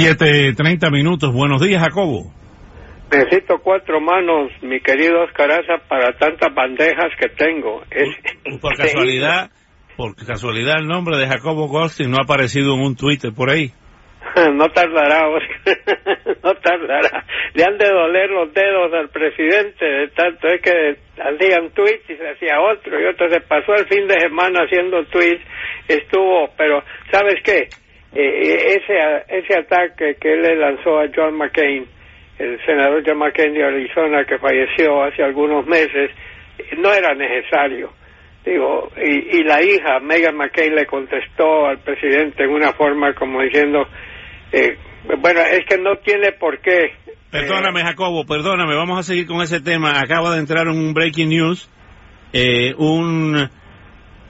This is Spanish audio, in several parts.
Siete, treinta minutos. Buenos días, Jacobo. Necesito cuatro manos, mi querido Oscaraza, para tantas bandejas que tengo. Es Por casualidad, por casualidad el nombre de Jacobo Goldstein no ha aparecido en un Twitter por ahí. no tardará, Oscar. no tardará. Le han de doler los dedos al presidente, de tanto es que hacían tweets y se hacía otro y otro. Se pasó el fin de semana haciendo tweets, estuvo, pero ¿sabes qué? Eh, ese, ese ataque que él le lanzó a John McCain, el senador John McCain de Arizona que falleció hace algunos meses, no era necesario. Digo, y, y la hija, Megan McCain, le contestó al presidente en una forma como diciendo, eh, bueno, es que no tiene por qué. Perdóname, Jacobo, perdóname, vamos a seguir con ese tema. Acaba de entrar un breaking news, eh, un,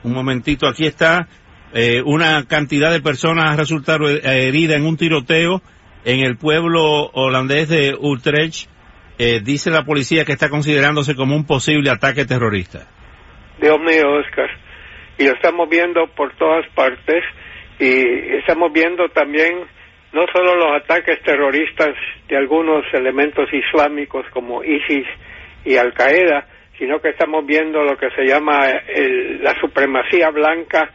un momentito, aquí está. Eh, una cantidad de personas ha resultado heridas en un tiroteo en el pueblo holandés de Utrecht. Eh, dice la policía que está considerándose como un posible ataque terrorista. Dios mío, Oscar. Y lo estamos viendo por todas partes y estamos viendo también no solo los ataques terroristas de algunos elementos islámicos como ISIS y Al Qaeda, sino que estamos viendo lo que se llama el, la supremacía blanca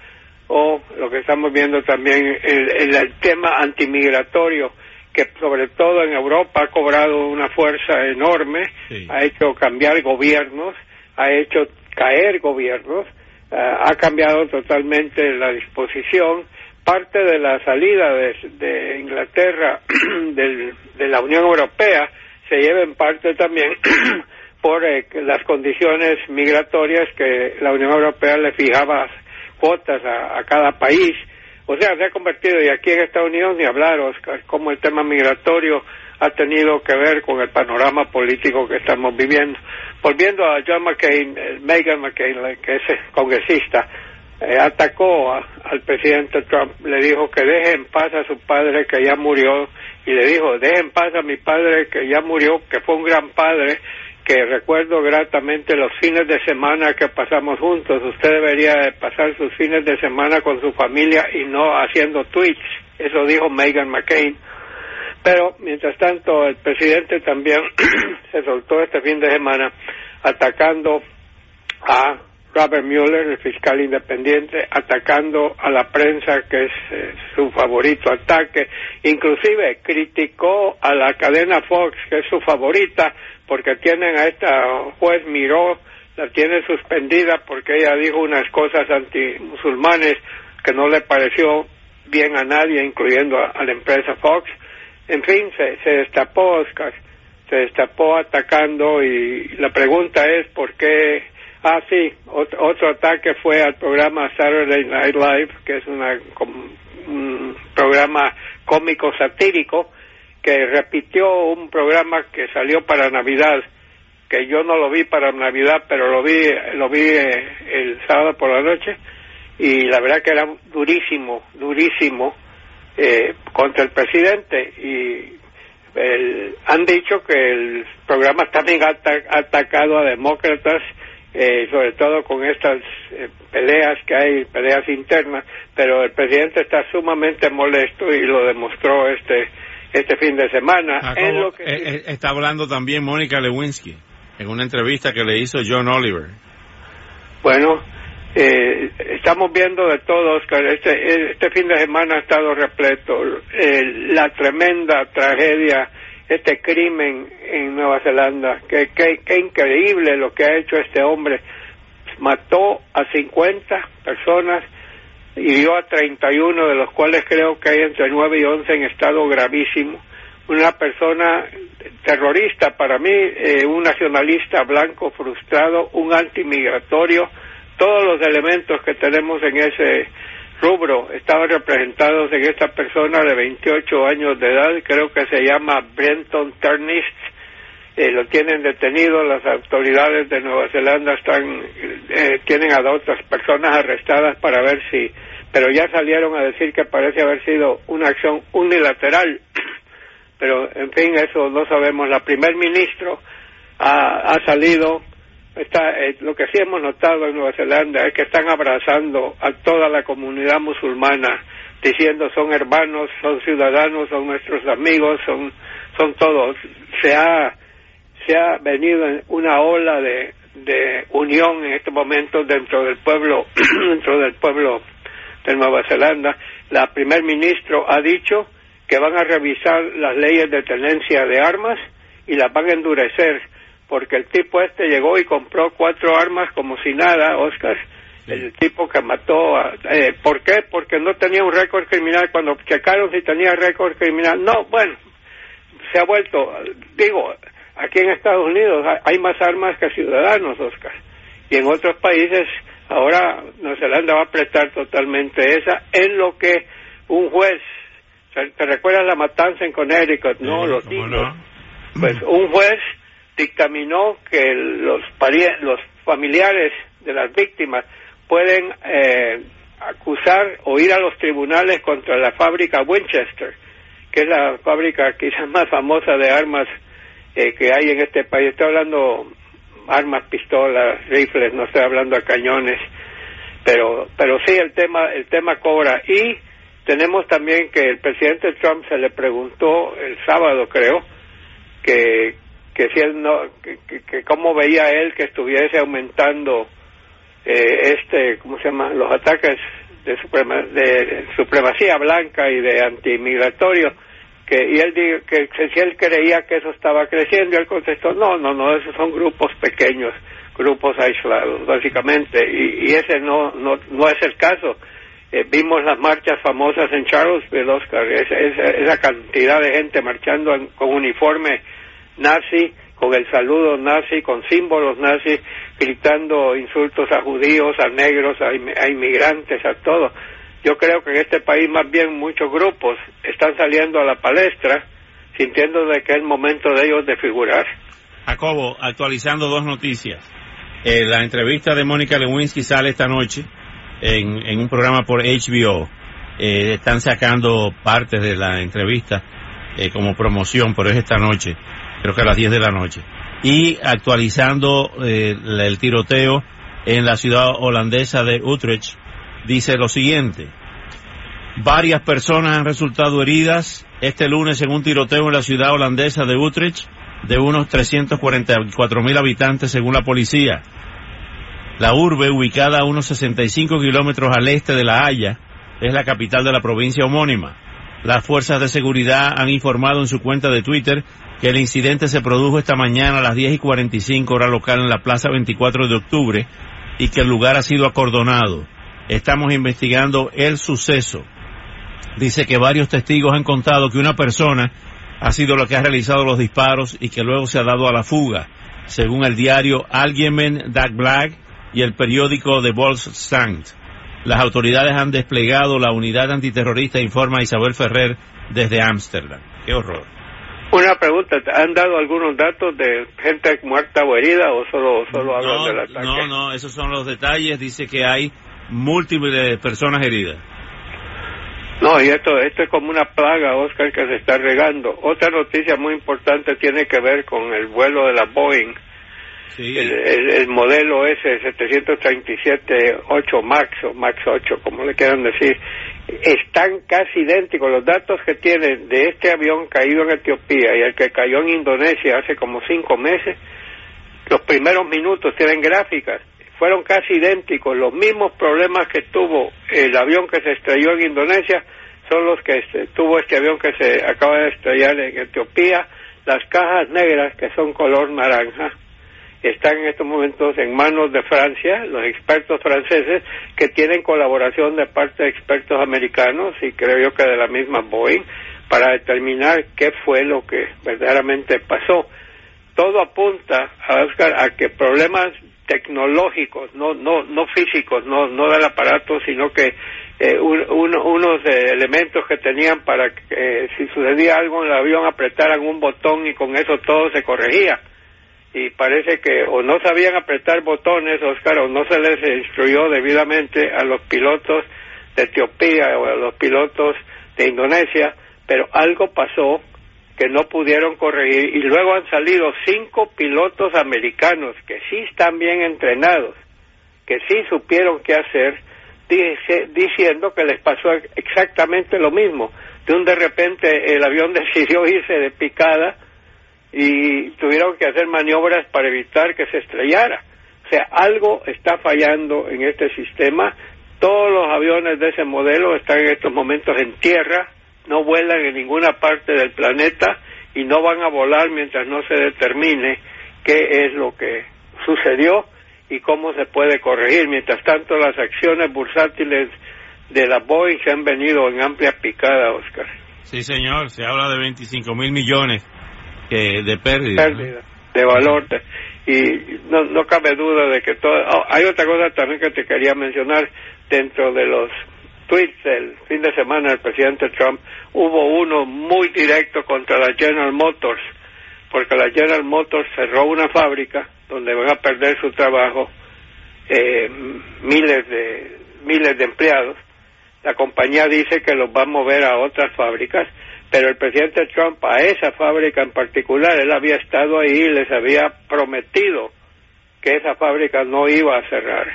o lo que estamos viendo también el, el, el tema antimigratorio que sobre todo en Europa ha cobrado una fuerza enorme, Sí. ha hecho cambiar gobiernos, ha hecho caer gobiernos, uh, ha cambiado totalmente la disposición. Parte de la salida de, de Inglaterra del, de la Unión Europea se lleva en parte también por eh, las condiciones migratorias que la Unión Europea le fijaba cuotas a, cada país. O sea, se ha convertido, y aquí en Estados Unidos ni hablar, Oscar, cómo el tema migratorio ha tenido que ver con el panorama político que estamos viviendo. Volviendo a John McCain, eh, Megan McCain, que es congresista, eh, atacó a- al presidente Trump, le dijo que deje en paz a su padre que ya murió, y le dijo, deje en paz a mi padre que ya murió, que fue un gran padre, que recuerdo gratamente los fines de semana que pasamos juntos. Usted debería de pasar sus fines de semana con su familia y no haciendo tweets. Eso dijo Megan McCain. Pero, mientras tanto, el presidente también se soltó este fin de semana atacando a Robert Mueller, el fiscal independiente, atacando a la prensa, que es eh, su favorito ataque. Inclusive criticó a la cadena Fox, que es su favorita, porque tienen a esta juez Miró, la tiene suspendida porque ella dijo unas cosas antimusulmanes que no le pareció bien a nadie, incluyendo a, la empresa Fox. En fin, se, se destapó, Oscar, se destapó atacando y la pregunta es por qué... Ah, sí, otro, otro ataque fue al programa Saturday Night Live, que es una, un programa cómico satírico, que repitió un programa que salió para Navidad, que yo no lo vi para Navidad, pero lo vi, lo vi eh, el sábado por la noche, y la verdad que era durísimo, durísimo eh, contra el presidente y el- han dicho que el programa también ha atacado a demócratas eh, sobre todo con estas eh, peleas que hay, peleas internas, pero el presidente está sumamente molesto y lo demostró este este fin de semana. Jacobo, en lo que eh, eh, está hablando también Mónica Lewinsky en una entrevista que le hizo John Oliver. Bueno, eh, estamos viendo de todo, Oscar. Este, este fin de semana ha estado repleto. La tremenda tragedia, este crimen en Nueva Zelanda. Qué, qué, increíble lo que ha hecho este hombre. mató a 50 personas, hirió a 31, de los cuales creo que hay entre 9 y 11 en estado gravísimo. Una persona terrorista para mí, eh, un nacionalista blanco frustrado, un antimigratorio, todos los elementos que tenemos en ese rubro estaban representados en esta persona de 28 años de edad, creo que se llama Brenton Turnist, eh, lo tienen detenido, las autoridades de Nueva Zelanda están, eh, tienen a otras personas arrestadas para ver si, pero ya salieron a decir que parece haber sido una acción unilateral, pero en fin, eso no sabemos. La primer ministro ha, ha salido, está, eh, lo que sí hemos notado en Nueva Zelanda es que están abrazando a toda la comunidad musulmana, diciendo son hermanos, son ciudadanos, son nuestros amigos, son, son todos. Se ha se ha venido una ola de, de unión en este momento dentro del pueblo, dentro del pueblo de Nueva Zelanda. La primer ministro ha dicho que van a revisar las leyes de tenencia de armas y las van a endurecer, porque el tipo este llegó y compró cuatro armas como si nada, Oscar, el tipo que mató, a, eh, ¿por qué? Porque no tenía un récord criminal, cuando checaron si tenía récord criminal, no, bueno, se ha vuelto, digo, Aquí en Estados Unidos hay más armas que ciudadanos, Oscar. Y en otros países ahora Nueva Zelanda va a prestar totalmente esa en lo que un juez, ¿te recuerdas la matanza en Connecticut? No, los niños. Pues un juez dictaminó que los, los familiares de las víctimas pueden eh, acusar o ir a los tribunales contra la fábrica Winchester, que es la fábrica quizás más famosa de armas eh, que hay en este país. Estoy hablando armas, pistolas, rifles, no estoy hablando de cañones, pero pero sí el tema el tema cobra y tenemos también que el presidente Trump se le preguntó el sábado creo que que si él no que, que, cómo veía él que estuviese aumentando eh, este cómo se llama los ataques de, suprema, de supremacía blanca y de antimigratorio que y él dijo que, si él creía que eso estaba creciendo él contestó no no no esos son grupos pequeños grupos aislados básicamente y, y ese no no no es el caso. Eh, vimos las marchas famosas en Charlottesville Oscar esa, esa, esa cantidad de gente marchando con uniforme nazi con el saludo nazi con símbolos nazi gritando insultos a judíos a negros a, a inmigrantes a todos yo creo que en este país más bien muchos grupos están saliendo a la palestra sintiendo de que es el momento de ellos de figurar. Jacobo, actualizando dos noticias. Eh, la entrevista de Mónica Lewinsky sale esta noche en, un programa por HBO. Eh, están sacando partes de la entrevista eh, como promoción, pero es esta noche, creo que a las 10 de la noche. Y actualizando el tiroteo en la ciudad holandesa de Utrecht, dice lo siguiente. Varias personas han resultado heridas este lunes en un tiroteo en la ciudad holandesa de Utrecht de unos 344 mil habitantes según la policía. La urbe, ubicada a unos 65 kilómetros al este de La Haya, es la capital de la provincia homónima. Las fuerzas de seguridad han informado en su cuenta de Twitter que el incidente se produjo esta mañana a las 10 y 45 hora local en la Plaza 24 de octubre y que el lugar ha sido acordonado. Estamos investigando el suceso. Dice que varios testigos han contado que una persona ha sido la que ha realizado los disparos y que luego se ha dado a la fuga, según el diario Algemen Dagblad y el periódico The Volksstand. Las autoridades han desplegado la unidad antiterrorista, informa Isabel Ferrer desde Ámsterdam. Qué horror. Una pregunta, ¿han dado algunos datos de gente muerta o herida o solo, solo hablan del ataque? No, no, esos son los detalles. Dice que hay múltiples personas heridas. No, y esto, esto es como una plaga, Oscar, que se está regando. Otra noticia muy importante tiene que ver con el vuelo de la Boeing. El, el, modelo S 737-8 Max o Max 8, como le quieran decir, están casi idénticos. Los datos que tienen de este avión caído en Etiopía y el que cayó en Indonesia hace como cinco meses, los primeros minutos tienen gráficas fueron casi idénticos. Los mismos problemas que tuvo el avión que se estrelló en Indonesia son los que este, tuvo este avión que se acaba de estrellar en Etiopía. Las cajas negras, que son color naranja, están en estos momentos en manos de Francia, los expertos franceses, que tienen colaboración de parte de expertos americanos y creo yo que de la misma Boeing, para determinar qué fue lo que verdaderamente pasó. Todo apunta a Oscar a que problemas tecnológicos, no no no físicos, no no del aparato, sino que eh, unos eh, elementos que tenían para que eh, si sucedía algo en el avión apretaran un botón y con eso todo se corregía y parece que o no sabían apretar botones, Oscar, o no se les instruyó debidamente a los pilotos de Etiopía o a los pilotos de Indonesia, pero algo pasó que no pudieron corregir y luego han salido cinco pilotos americanos que sí están bien entrenados, que sí supieron qué hacer, diciendo que les pasó exactamente lo mismo. De un de repente el avión decidió irse de picada y tuvieron que hacer maniobras para evitar que se estrellara. O sea, algo está fallando en este sistema. Todos los aviones de ese modelo están en estos momentos en tierra, no vuelan en ninguna parte del planeta y no van a volar mientras no se determine qué es lo que sucedió y cómo se puede corregir. Mientras tanto, las acciones bursátiles de la Boeing se han venido en amplia picada, Oscar. Sí, señor, se habla de 25 mil millones de pérdida. de valor. y no, no cabe duda de que todo... Oh, hay otra cosa también que te quería mencionar dentro de los tweets del fin de semana del presidente Trump. Hubo uno muy directo contra la General Motors, porque la General Motors cerró una fábrica donde van a perder su trabajo eh, miles de miles de empleados. La compañía dice que los va a mover a otras fábricas pero el presidente Trump a esa fábrica en particular, él había estado ahí y les había prometido que esa fábrica no iba a cerrar.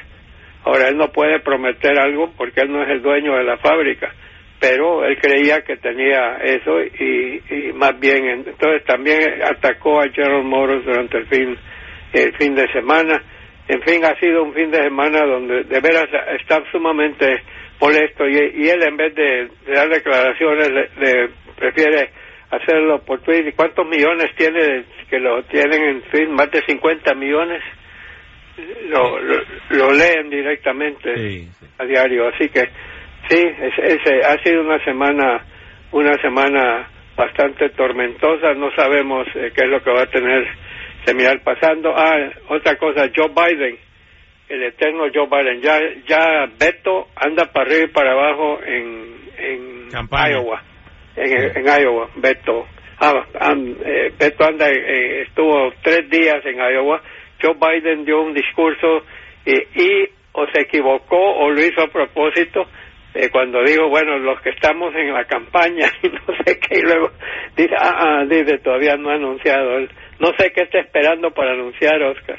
Ahora él no puede prometer algo porque él no es el dueño de la fábrica, pero él creía que tenía eso y, más bien entonces también atacó a General Motors durante el fin el fin de semana. En fin, ha sido un fin de semana donde de veras está sumamente molesto y, él en vez de, dar declaraciones le, prefiere hacerlo por Twitter. ¿Y cuántos millones tiene que lo tienen en fin? Más de 50 millones. Lo, lo, leen directamente a diario. Así que sí, ese ha sido una semana, una semana bastante tormentosa. No sabemos eh, qué es lo que va a tener seminar pasando. Ah, otra cosa, Joe Biden, el eterno Joe Biden, ya, ya Beto anda para arriba y para abajo en, en Iowa en, Iowa, Beto. Ah, eh, Beto anda, eh, estuvo tres días en Iowa. Joe Biden dio un discurso y o se equivocó o lo hizo a propósito eh, cuando digo, bueno, los que estamos en la campaña y no sé qué, y luego dice, ah, ah dice, todavía no ha anunciado. No sé qué está esperando para anunciar, Oscar.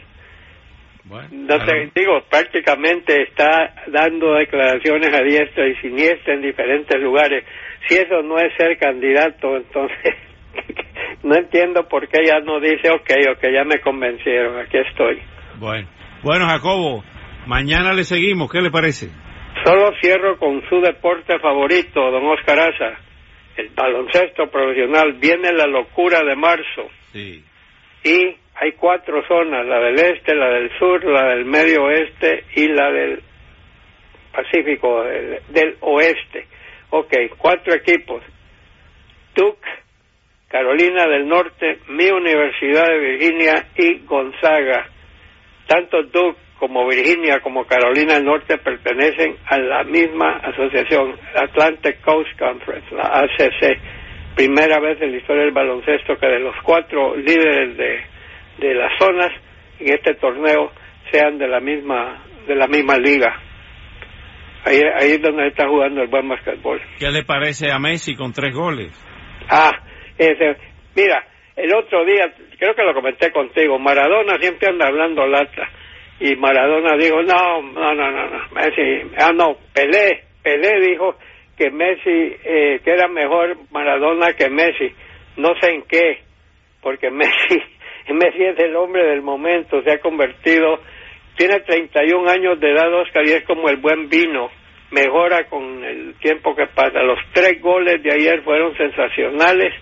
Bueno, no sé, digo, prácticamente está dando declaraciones a diestra y siniestra en diferentes lugares si eso no es ser candidato, entonces no entiendo por qué ya no dice, ok, ok, ya me convencieron, aquí estoy. Bueno, bueno Jacobo, mañana le seguimos, ¿qué le parece? Solo cierro con su deporte favorito, don Oscar Aza, el baloncesto profesional. Viene la locura de marzo. Sí. Y hay cuatro zonas, la del este, la del sur, la del medio oeste y la del Pacífico, del oeste. Ok, cuatro equipos. Duke, Carolina del Norte, mi Universidad de Virginia y Gonzaga. Tanto Duke como Virginia como Carolina del Norte pertenecen a la misma asociación, Atlantic Coast Conference, la ACC. Primera vez en la historia del baloncesto que de los cuatro líderes de, de las zonas en este torneo sean de la misma de la misma liga. Ahí, ahí es donde está jugando el buen basquetbol. ¿Qué le parece a Messi con tres goles? Ah, ese, mira, el otro día, creo que lo comenté contigo, Maradona siempre anda hablando lata. Y Maradona dijo, no, no, no, no, no, Messi, ah, no, Pelé, Pelé dijo que Messi, eh, que era mejor Maradona que Messi. No sé en qué, porque Messi, Messi es el hombre del momento, se ha convertido tiene 31 años de edad, Oscar, y es como el buen vino. Mejora con el tiempo que pasa. Los tres goles de ayer fueron sensacionales.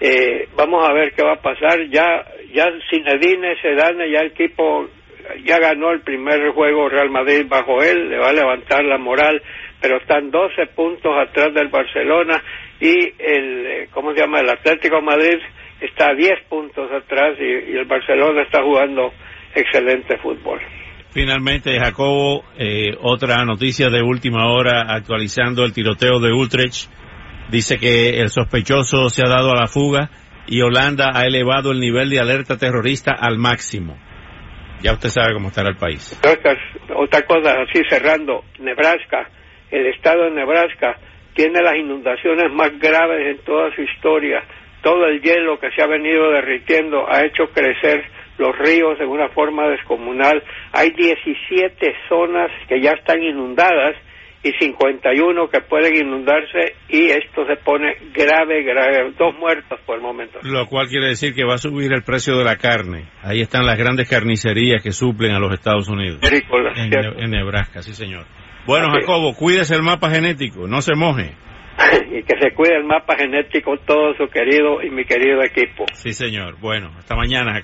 Eh, vamos a ver qué va a pasar. Ya, ya Zinedine Sedane, ya el equipo ya ganó el primer juego Real Madrid bajo él, le va a levantar la moral, pero están 12 puntos atrás del Barcelona y el, eh, ¿cómo se llama? El Atlético Madrid está a 10 puntos atrás y, el Barcelona está jugando excelente fútbol. Finalmente, Jacobo, eh, otra noticia de última hora actualizando el tiroteo de Utrecht. Dice que el sospechoso se ha dado a la fuga y Holanda ha elevado el nivel de alerta terrorista al máximo. Ya usted sabe cómo estará el país. Otra cosa, así cerrando, Nebraska, el estado de Nebraska tiene las inundaciones más graves en toda su historia. Todo el hielo que se ha venido derritiendo ha hecho crecer los ríos de una forma descomunal. Hay 17 zonas que ya están inundadas y 51 que pueden inundarse y esto se pone grave, grave. Dos muertos por el momento. Lo cual quiere decir que va a subir el precio de la carne. Ahí están las grandes carnicerías que suplen a los Estados Unidos. en, en, Nebraska, sí señor. Bueno, Jacobo, cuídese el mapa genético, no se moje. y que se cuide el mapa genético todo su querido y mi querido equipo. Sí señor. Bueno, hasta mañana.